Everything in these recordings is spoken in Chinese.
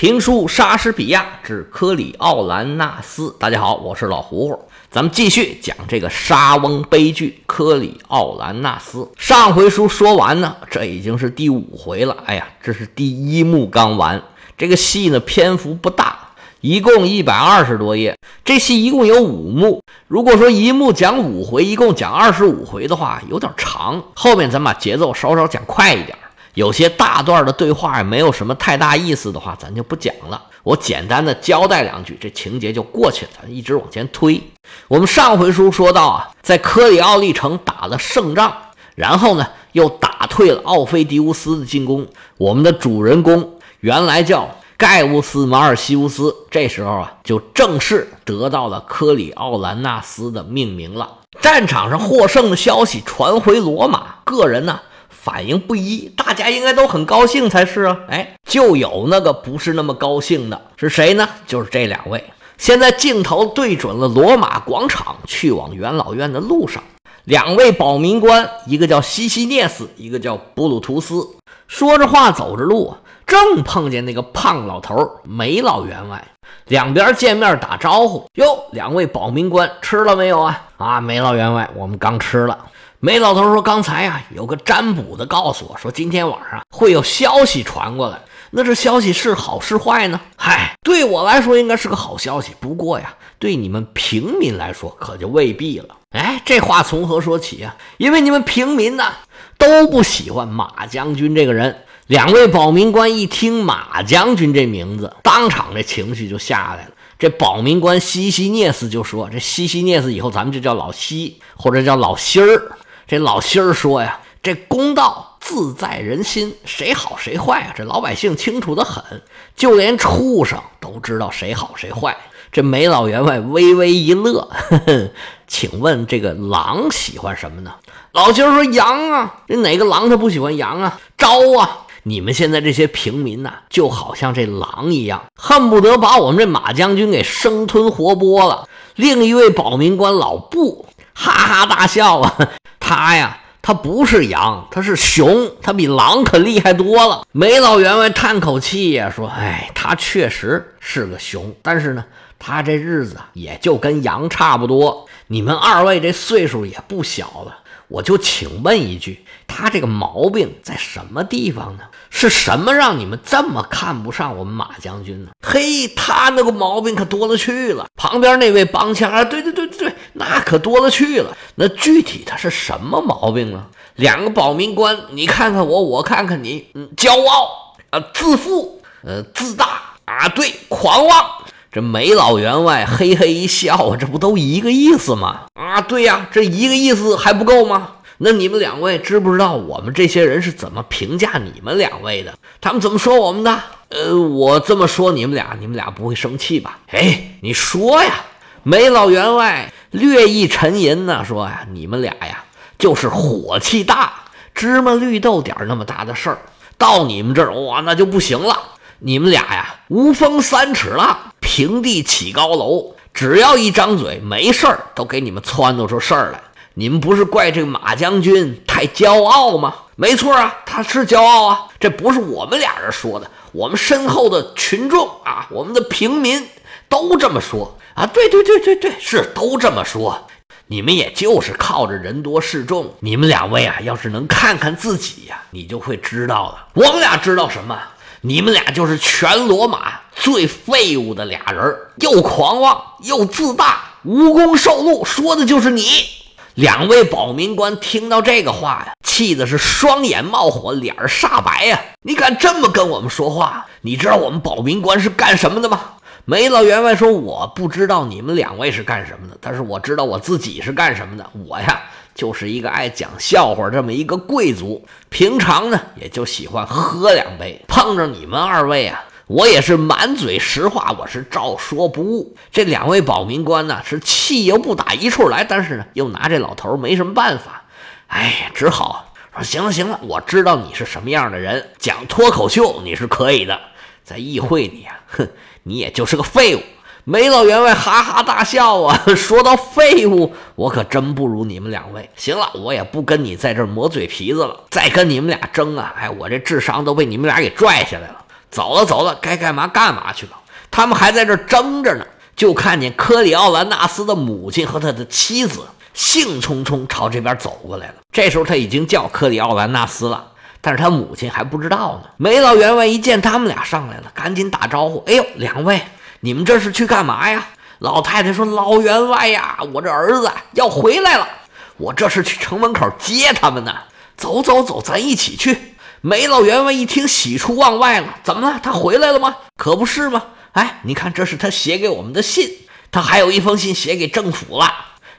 评书《莎士比亚之科里奥兰纳斯》，大家好，我是老胡胡，咱们继续讲这个莎翁悲剧《科里奥兰纳斯》。上回书说完呢，这已经是第五回了。哎呀，这是第一幕刚完，这个戏呢篇幅不大，一共一百二十多页。这戏一共有五幕，如果说一幕讲五回，一共讲二十五回的话，有点长。后面咱把节奏稍稍讲快一点。有些大段的对话也没有什么太大意思的话，咱就不讲了。我简单的交代两句，这情节就过去了。咱一直往前推。我们上回书说到啊，在科里奥利城打了胜仗，然后呢又打退了奥菲迪乌斯的进攻。我们的主人公原来叫盖乌斯·马尔西乌斯，这时候啊就正式得到了科里奥兰纳斯的命名了。战场上获胜的消息传回罗马，个人呢。反应不一，大家应该都很高兴才是啊！哎，就有那个不是那么高兴的，是谁呢？就是这两位。现在镜头对准了罗马广场，去往元老院的路上，两位保民官，一个叫西西涅斯，一个叫布鲁图斯，说着话走着路，正碰见那个胖老头梅老员外，两边见面打招呼。哟，两位保民官吃了没有啊？啊，梅老员外，我们刚吃了。梅老头说：“刚才呀，有个占卜的告诉我说，今天晚上会有消息传过来。那这消息是好是坏呢？嗨，对我来说应该是个好消息。不过呀，对你们平民来说可就未必了。哎，这话从何说起呀？因为你们平民呢都不喜欢马将军这个人。两位保民官一听马将军这名字，当场这情绪就下来了。这保民官西西涅斯就说：‘这西西涅斯以后咱们就叫老西，或者叫老西儿。’这老心儿说呀：“这公道自在人心，谁好谁坏啊？这老百姓清楚的很，就连畜生都知道谁好谁坏。”这梅老员外微微一乐，呵呵，请问这个狼喜欢什么呢？老心儿说：“羊啊，这哪个狼他不喜欢羊啊？招啊！你们现在这些平民呐，就好像这狼一样，恨不得把我们这马将军给生吞活剥了。”另一位保民官老布哈哈大笑啊。他呀，他不是羊，他是熊，他比狼可厉害多了。梅老员外叹口气呀，说：“哎，他确实是个熊，但是呢，他这日子也就跟羊差不多。你们二位这岁数也不小了。”我就请问一句，他这个毛病在什么地方呢？是什么让你们这么看不上我们马将军呢？嘿，他那个毛病可多了去了。旁边那位帮腔啊，对对对对对，那可多了去了。那具体他是什么毛病呢？两个保民官，你看看我，我看看你，嗯，骄傲啊，自负，呃，自大啊，对，狂妄。这梅老员外嘿嘿一笑，这不都一个意思吗？啊，对呀，这一个意思还不够吗？那你们两位知不知道我们这些人是怎么评价你们两位的？他们怎么说我们的？呃，我这么说你们俩，你们俩不会生气吧？哎，你说呀。梅老员外略一沉吟呢，说呀，你们俩呀，就是火气大，芝麻绿豆点那么大的事儿，到你们这儿哇，那就不行了。你们俩呀，无风三尺浪，平地起高楼。只要一张嘴，没事儿都给你们撺掇出事儿来。你们不是怪这马将军太骄傲吗？没错啊，他是骄傲啊。这不是我们俩人说的，我们身后的群众啊，我们的平民都这么说啊。对对对对对，是都这么说。你们也就是靠着人多势众。你们两位啊，要是能看看自己呀，你就会知道了。我们俩知道什么？你们俩就是全罗马最废物的俩人，又狂妄又自大，无功受禄，说的就是你。两位保民官听到这个话呀，气的是双眼冒火，脸煞白呀！你敢这么跟我们说话？你知道我们保民官是干什么的吗？梅老员外说：“我不知道你们两位是干什么的，但是我知道我自己是干什么的。我呀。”就是一个爱讲笑话这么一个贵族，平常呢也就喜欢喝两杯。碰着你们二位啊，我也是满嘴实话，我是照说不误。这两位保民官呢，是气又不打一处来，但是呢又拿这老头没什么办法，哎，只好说行了行了，我知道你是什么样的人，讲脱口秀你是可以的，在议会里啊，哼，你也就是个废物。梅老员外哈哈大笑啊！说到废物，我可真不如你们两位。行了，我也不跟你在这磨嘴皮子了。再跟你们俩争啊！哎，我这智商都被你们俩给拽下来了。走了走了，该干嘛干嘛去吧。他们还在这争着呢，就看见科里奥兰纳斯的母亲和他的妻子兴冲冲朝这边走过来了。这时候他已经叫科里奥兰纳斯了，但是他母亲还不知道呢。梅老员外一见他们俩上来了，赶紧打招呼：“哎呦，两位，你们这是去干嘛呀？”老太太说：“老员外呀，我这儿子要回来了，我这是去城门口接他们呢。走走走，咱一起去。”梅老员外一听，喜出望外了：“怎么了？他回来了吗？可不是吗？哎，你看，这是他写给我们的信，他还有一封信写给政府了。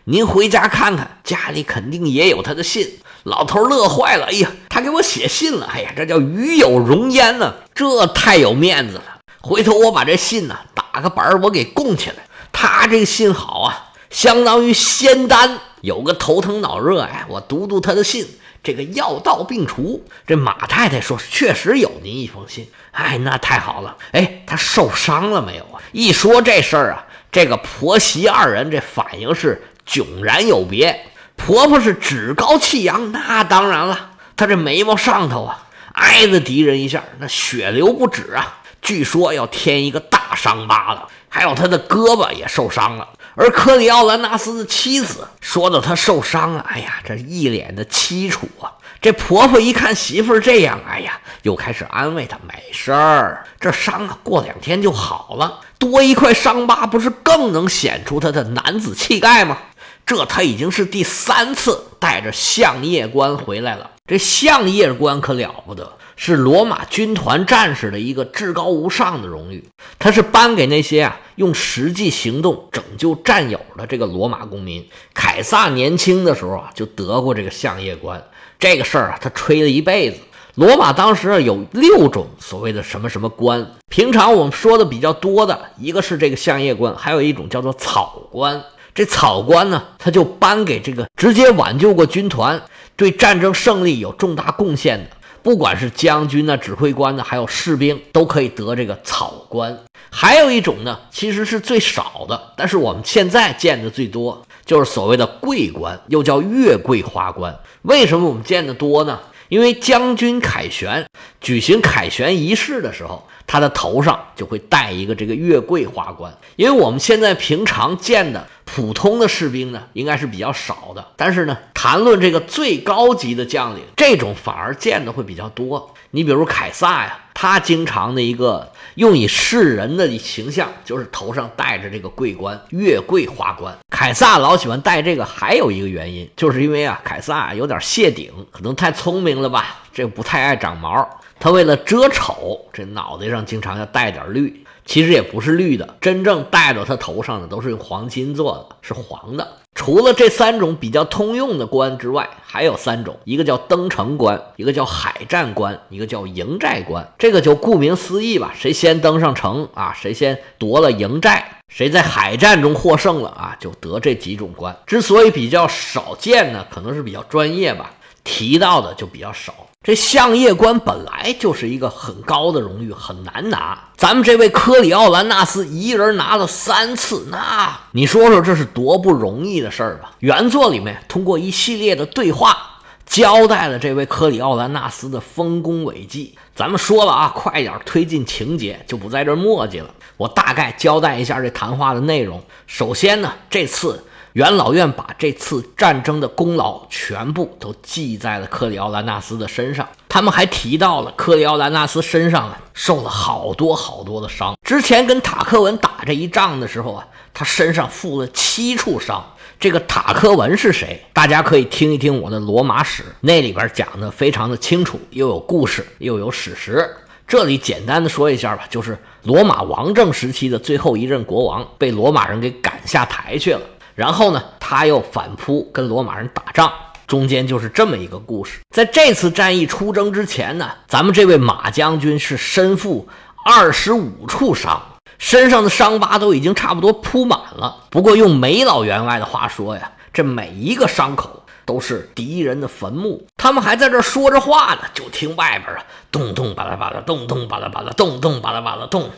您回家看看，家里肯定也有他的信。”老头乐坏了：“哎呀，他给我写信了！哎呀，这叫与有荣焉呢，这太有面子了。回头我把这信呢打个板儿，我给供起来。”他这个信好啊，相当于仙丹。有个头疼脑热，哎，我读读他的信，这个药到病除。这马太太说，确实有您一封信。哎，那太好了。哎，他受伤了没有啊？一说这事儿啊，这个婆媳二人这反应是迥然有别。婆婆是趾高气扬，那当然了，她这眉毛上头啊挨了敌人一下，那血流不止啊，据说要添一个大伤疤了。还有他的胳膊也受伤了，而科里奥兰纳斯的妻子说到他受伤了，哎呀，这一脸的凄楚啊！这婆婆一看媳妇这样，哎呀，又开始安慰她：“没事儿，这伤啊过两天就好了。多一块伤疤，不是更能显出他的男子气概吗？”这他已经是第三次带着相叶官回来了。这相叶官可了不得。是罗马军团战士的一个至高无上的荣誉，他是颁给那些啊用实际行动拯救战友的这个罗马公民。凯撒年轻的时候啊就得过这个相业官，这个事儿啊他吹了一辈子。罗马当时有六种所谓的什么什么官，平常我们说的比较多的一个是这个相业官，还有一种叫做草官。这草官呢，他就颁给这个直接挽救过军团、对战争胜利有重大贡献的。不管是将军呢、指挥官呢，还有士兵，都可以得这个草官。还有一种呢，其实是最少的，但是我们现在见的最多，就是所谓的桂官，又叫月桂花官。为什么我们见的多呢？因为将军凯旋举行凯旋仪式的时候，他的头上就会戴一个这个月桂花冠。因为我们现在平常见的普通的士兵呢，应该是比较少的。但是呢，谈论这个最高级的将领，这种反而见的会比较多。你比如凯撒呀，他经常的一个用以示人的形象，就是头上戴着这个桂冠，月桂花冠。凯撒老喜欢戴这个，还有一个原因，就是因为啊，凯撒有点谢顶，可能太聪明了吧，这不太爱长毛。他为了遮丑，这脑袋上经常要戴点绿，其实也不是绿的，真正戴到他头上的都是用黄金做的，是黄的。除了这三种比较通用的官之外，还有三种，一个叫登城官，一个叫海战官，一个叫营寨官。这个就顾名思义吧，谁先登上城啊，谁先夺了营寨，谁在海战中获胜了啊，就得这几种官。之所以比较少见呢，可能是比较专业吧，提到的就比较少。这相业官本来就是一个很高的荣誉，很难拿。咱们这位科里奥兰纳斯一人拿了三次，那你说说这是多不容易的事儿吧？原作里面通过一系列的对话，交代了这位科里奥兰纳斯的丰功伟绩。咱们说了啊，快点推进情节，就不在这墨迹了。我大概交代一下这谈话的内容。首先呢，这次。元老院把这次战争的功劳全部都记在了克里奥兰纳斯的身上。他们还提到了克里奥兰纳斯身上啊受了好多好多的伤。之前跟塔克文打这一仗的时候啊，他身上负了七处伤。这个塔克文是谁？大家可以听一听我的罗马史，那里边讲的非常的清楚，又有故事又有史实。这里简单的说一下吧，就是罗马王政时期的最后一任国王被罗马人给赶下台去了。然后呢，他又反扑跟罗马人打仗，中间就是这么一个故事。在这次战役出征之前呢，咱们这位马将军是身负二十五处伤，身上的伤疤都已经差不多铺满了。不过用梅老员外的话说呀，这每一个伤口都是敌人的坟墓。他们还在这说着话呢，就听外边啊，咚咚巴拉巴拉，咚咚巴拉巴拉，咚咚巴拉巴拉，咚，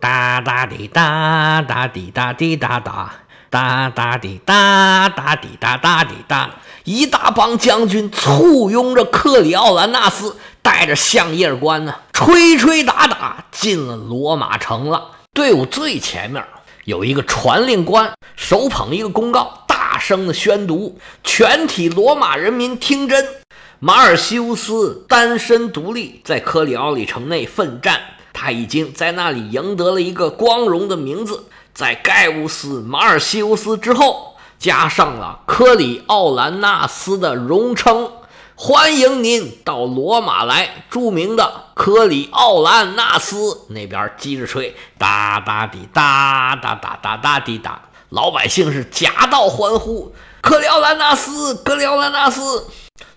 哒哒滴哒哒滴哒滴哒哒。哒哒滴哒哒滴哒哒滴哒，一大帮将军簇拥着克里奥兰纳斯，带着象叶冠呢，吹吹打打进了罗马城了。队伍最前面有一个传令官，手捧一个公告，大声的宣读：“全体罗马人民听真！马尔西乌斯单身独立，在科里奥里城内奋战，他已经在那里赢得了一个光荣的名字。”在盖乌斯、马尔西乌斯之后，加上了科里奥兰纳斯的荣称，欢迎您到罗马来。著名的科里奥兰纳斯那边接着吹，哒哒滴哒哒哒哒哒滴哒，老百姓是夹道欢呼，科里奥兰纳斯，科里奥兰纳斯。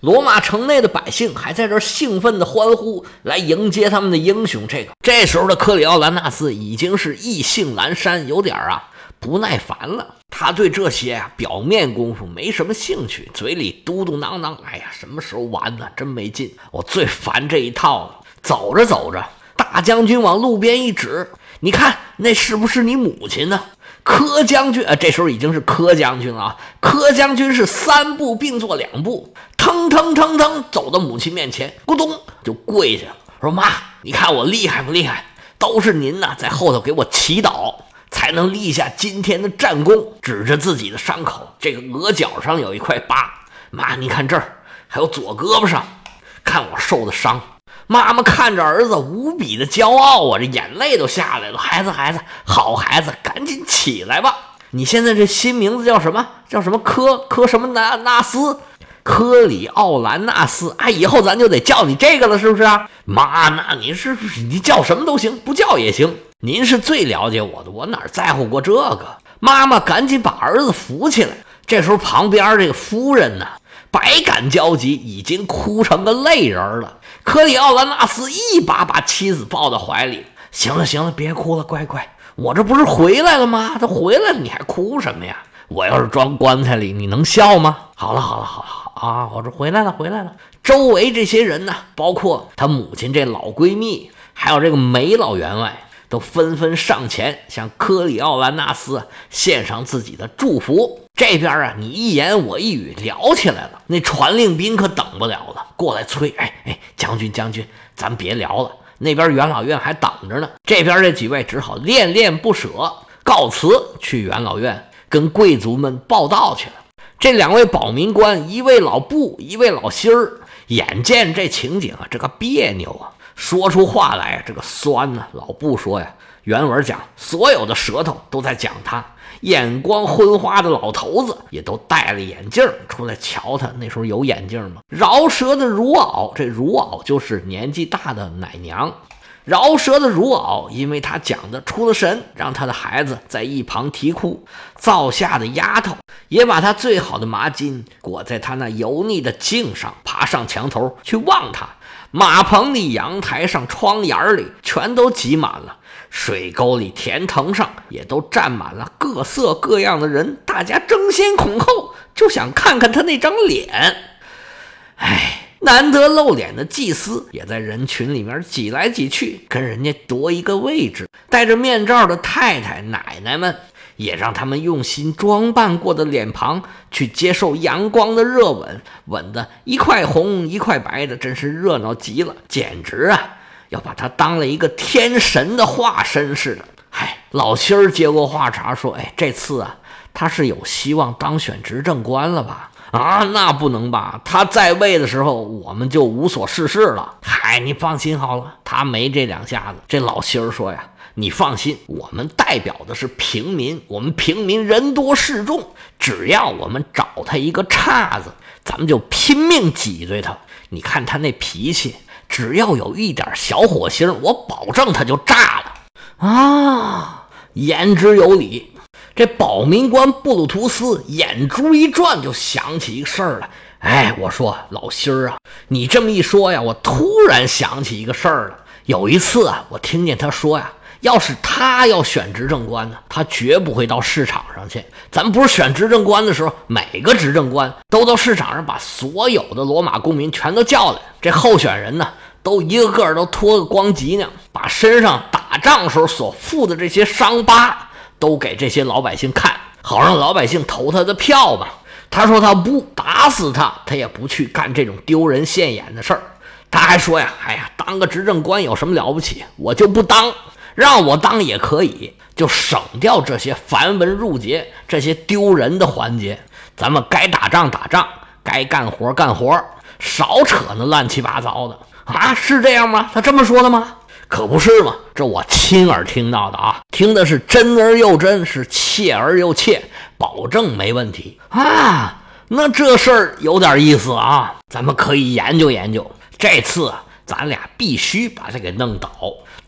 罗马城内的百姓还在这兴奋地欢呼，来迎接他们的英雄。这个这时候的克里奥兰纳斯已经是意兴阑珊，有点啊不耐烦了。他对这些啊表面功夫没什么兴趣，嘴里嘟嘟囔囔：“哎呀，什么时候完呢？真没劲！我最烦这一套了。”走着走着，大将军往路边一指：“你看，那是不是你母亲呢？”柯将军啊，这时候已经是柯将军了。柯将军是三步并作两步。腾腾腾腾走到母亲面前，咕咚就跪下了，说：“妈，你看我厉害不厉害？都是您呐，在后头给我祈祷，才能立下今天的战功。”指着自己的伤口，这个额角上有一块疤。妈，你看这儿，还有左胳膊上，看我受的伤。妈妈看着儿子无比的骄傲啊，这眼泪都下来了。孩子，孩子，好孩子，赶紧起来吧！你现在这新名字叫什么？叫什么科科什么纳纳斯？科里奥兰纳斯，哎，以后咱就得叫你这个了，是不是啊？妈，那你是你叫什么都行，不叫也行。您是最了解我的，我哪在乎过这个？妈妈赶紧把儿子扶起来。这时候旁边这个夫人呢，百感交集，已经哭成个泪人了。科里奥兰纳斯一把把妻子抱到怀里，行了行了，别哭了，乖乖，我这不是回来了吗？他回来了，你还哭什么呀？我要是装棺材里，你能笑吗？好了好了好了。啊！我这回来了，回来了。周围这些人呢，包括他母亲这老闺蜜，还有这个梅老员外，都纷纷上前向科里奥兰纳斯献上自己的祝福。这边啊，你一言我一语聊起来了。那传令兵可等不了了，过来催。哎哎，将军将军，咱别聊了，那边元老院还等着呢。这边这几位只好恋恋不舍，告辞去元老院跟贵族们报道去了。这两位保民官，一位老布，一位老心儿，眼见这情景啊，这个别扭啊，说出话来这个酸呢。老布说呀，原文讲，所有的舌头都在讲他，眼光昏花的老头子也都戴了眼镜出来瞧他。那时候有眼镜吗？饶舌的乳媪，这乳媪就是年纪大的奶娘。饶舌的乳媪，因为他讲的出了神，让他的孩子在一旁啼哭。灶下的丫头也把他最好的麻巾裹在他那油腻的颈上，爬上墙头去望他。马棚里、阳台上、窗沿里，全都挤满了；水沟里、田藤上，也都站满了各色各样的人。大家争先恐后，就想看看他那张脸。唉。难得露脸的祭司也在人群里面挤来挤去，跟人家夺一个位置。戴着面罩的太太、奶奶们也让他们用心装扮过的脸庞去接受阳光的热吻，吻得一块红一块白的，真是热闹极了，简直啊，要把他当了一个天神的化身似的。嗨，老七儿接过话茬说：“哎，这次啊，他是有希望当选执政官了吧？”啊，那不能吧？他在位的时候，我们就无所事事了。嗨，你放心好了，他没这两下子。这老心儿说呀：“你放心，我们代表的是平民，我们平民人多势众，只要我们找他一个岔子，咱们就拼命挤兑他。你看他那脾气，只要有一点小火星，我保证他就炸了。”啊，言之有理。这保民官布鲁图斯眼珠一转，就想起一个事儿来。哎，我说老心儿啊，你这么一说呀，我突然想起一个事儿了。有一次啊，我听见他说呀，要是他要选执政官呢，他绝不会到市场上去。咱不是选执政官的时候，每个执政官都到市场上把所有的罗马公民全都叫来，这候选人呢，都一个个都脱个光脊梁，把身上打仗时候所负的这些伤疤。都给这些老百姓看，好让老百姓投他的票吧。他说他不打死他，他也不去干这种丢人现眼的事儿。他还说呀，哎呀，当个执政官有什么了不起？我就不当，让我当也可以，就省掉这些繁文缛节、这些丢人的环节。咱们该打仗打仗，该干活干活，少扯那乱七八糟的啊！是这样吗？他这么说的吗？可不是嘛！这我亲耳听到的啊，听的是真而又真，是切而又切，保证没问题啊！那这事儿有点意思啊，咱们可以研究研究。这次咱俩必须把他给弄倒，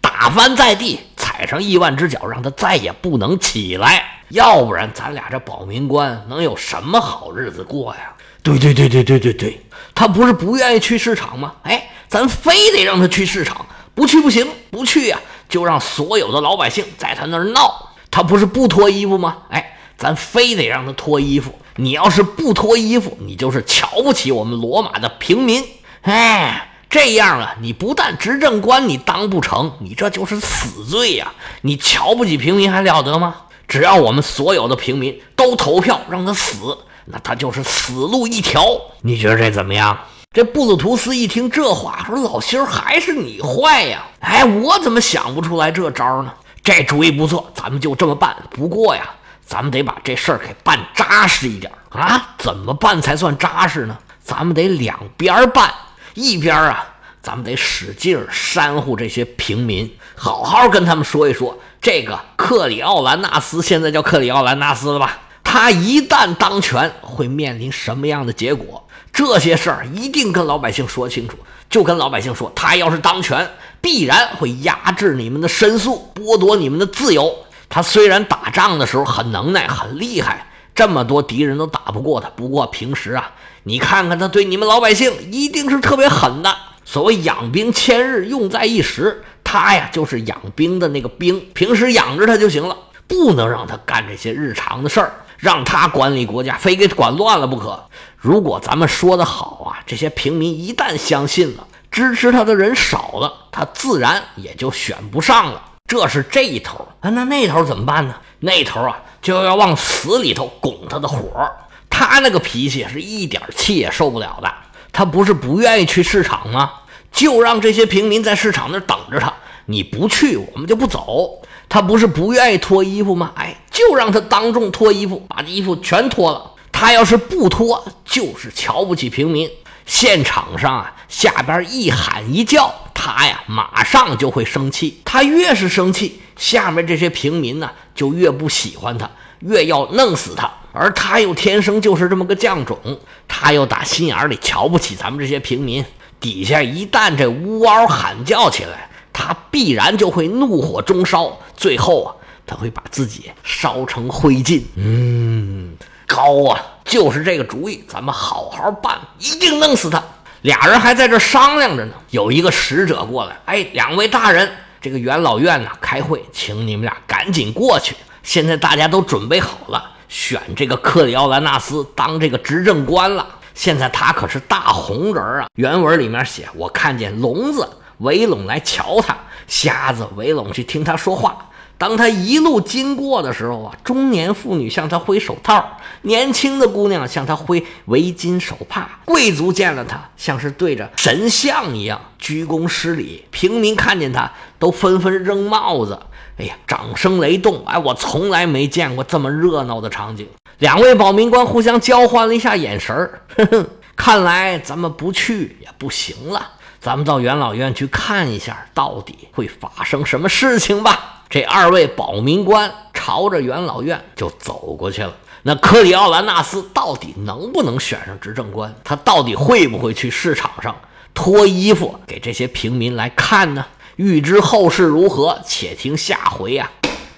打翻在地，踩上亿万只脚，让他再也不能起来。要不然，咱俩这保民官能有什么好日子过呀？对对对对对对对，他不是不愿意去市场吗？哎，咱非得让他去市场。不去不行，不去呀，就让所有的老百姓在他那儿闹。他不是不脱衣服吗？哎，咱非得让他脱衣服。你要是不脱衣服，你就是瞧不起我们罗马的平民。哎，这样啊，你不但执政官你当不成，你这就是死罪呀！你瞧不起平民还了得吗？只要我们所有的平民都投票让他死，那他就是死路一条。你觉得这怎么样？这布鲁图斯一听这话，说：“老心儿还是你坏呀！哎，我怎么想不出来这招呢？这主意不错，咱们就这么办。不过呀，咱们得把这事儿给办扎实一点啊！怎么办才算扎实呢？咱们得两边办，一边啊，咱们得使劲煽乎这些平民，好好跟他们说一说，这个克里奥兰纳斯现在叫克里奥兰纳斯了吧？他一旦当权，会面临什么样的结果？”这些事儿一定跟老百姓说清楚，就跟老百姓说，他要是当权，必然会压制你们的申诉，剥夺你们的自由。他虽然打仗的时候很能耐、很厉害，这么多敌人都打不过他。不过平时啊，你看看他对你们老百姓一定是特别狠的。所谓养兵千日，用在一时，他呀就是养兵的那个兵，平时养着他就行了，不能让他干这些日常的事儿。让他管理国家，非给管乱了不可。如果咱们说的好啊，这些平民一旦相信了，支持他的人少了，他自然也就选不上了。这是这一头啊，那那头怎么办呢？那头啊，就要往死里头拱他的火。他那个脾气是一点气也受不了的。他不是不愿意去市场吗？就让这些平民在市场那等着他。你不去，我们就不走。他不是不愿意脱衣服吗？哎，就让他当众脱衣服，把衣服全脱了。他要是不脱，就是瞧不起平民。现场上啊，下边一喊一叫，他呀马上就会生气。他越是生气，下面这些平民呢就越不喜欢他，越要弄死他。而他又天生就是这么个犟种，他又打心眼里瞧不起咱们这些平民。底下一旦这呜嗷喊叫起来。他必然就会怒火中烧，最后啊，他会把自己烧成灰烬。嗯，高啊，就是这个主意，咱们好好办，一定弄死他。俩人还在这商量着呢，有一个使者过来，哎，两位大人，这个元老院呢开会，请你们俩赶紧过去。现在大家都准备好了，选这个克里奥兰纳斯当这个执政官了。现在他可是大红人啊，原文里面写，我看见聋子。围拢来瞧他，瞎子围拢去听他说话。当他一路经过的时候啊，中年妇女向他挥手套，年轻的姑娘向他挥围巾手帕，贵族见了他像是对着神像一样鞠躬施礼，平民看见他都纷纷扔帽子。哎呀，掌声雷动！哎，我从来没见过这么热闹的场景。两位保民官互相交换了一下眼神儿，哼哼，看来咱们不去也不行了。咱们到元老院去看一下，到底会发生什么事情吧。这二位保民官朝着元老院就走过去了。那科里奥兰纳斯到底能不能选上执政官？他到底会不会去市场上脱衣服给这些平民来看呢？欲知后事如何，且听下回呀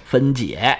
分解。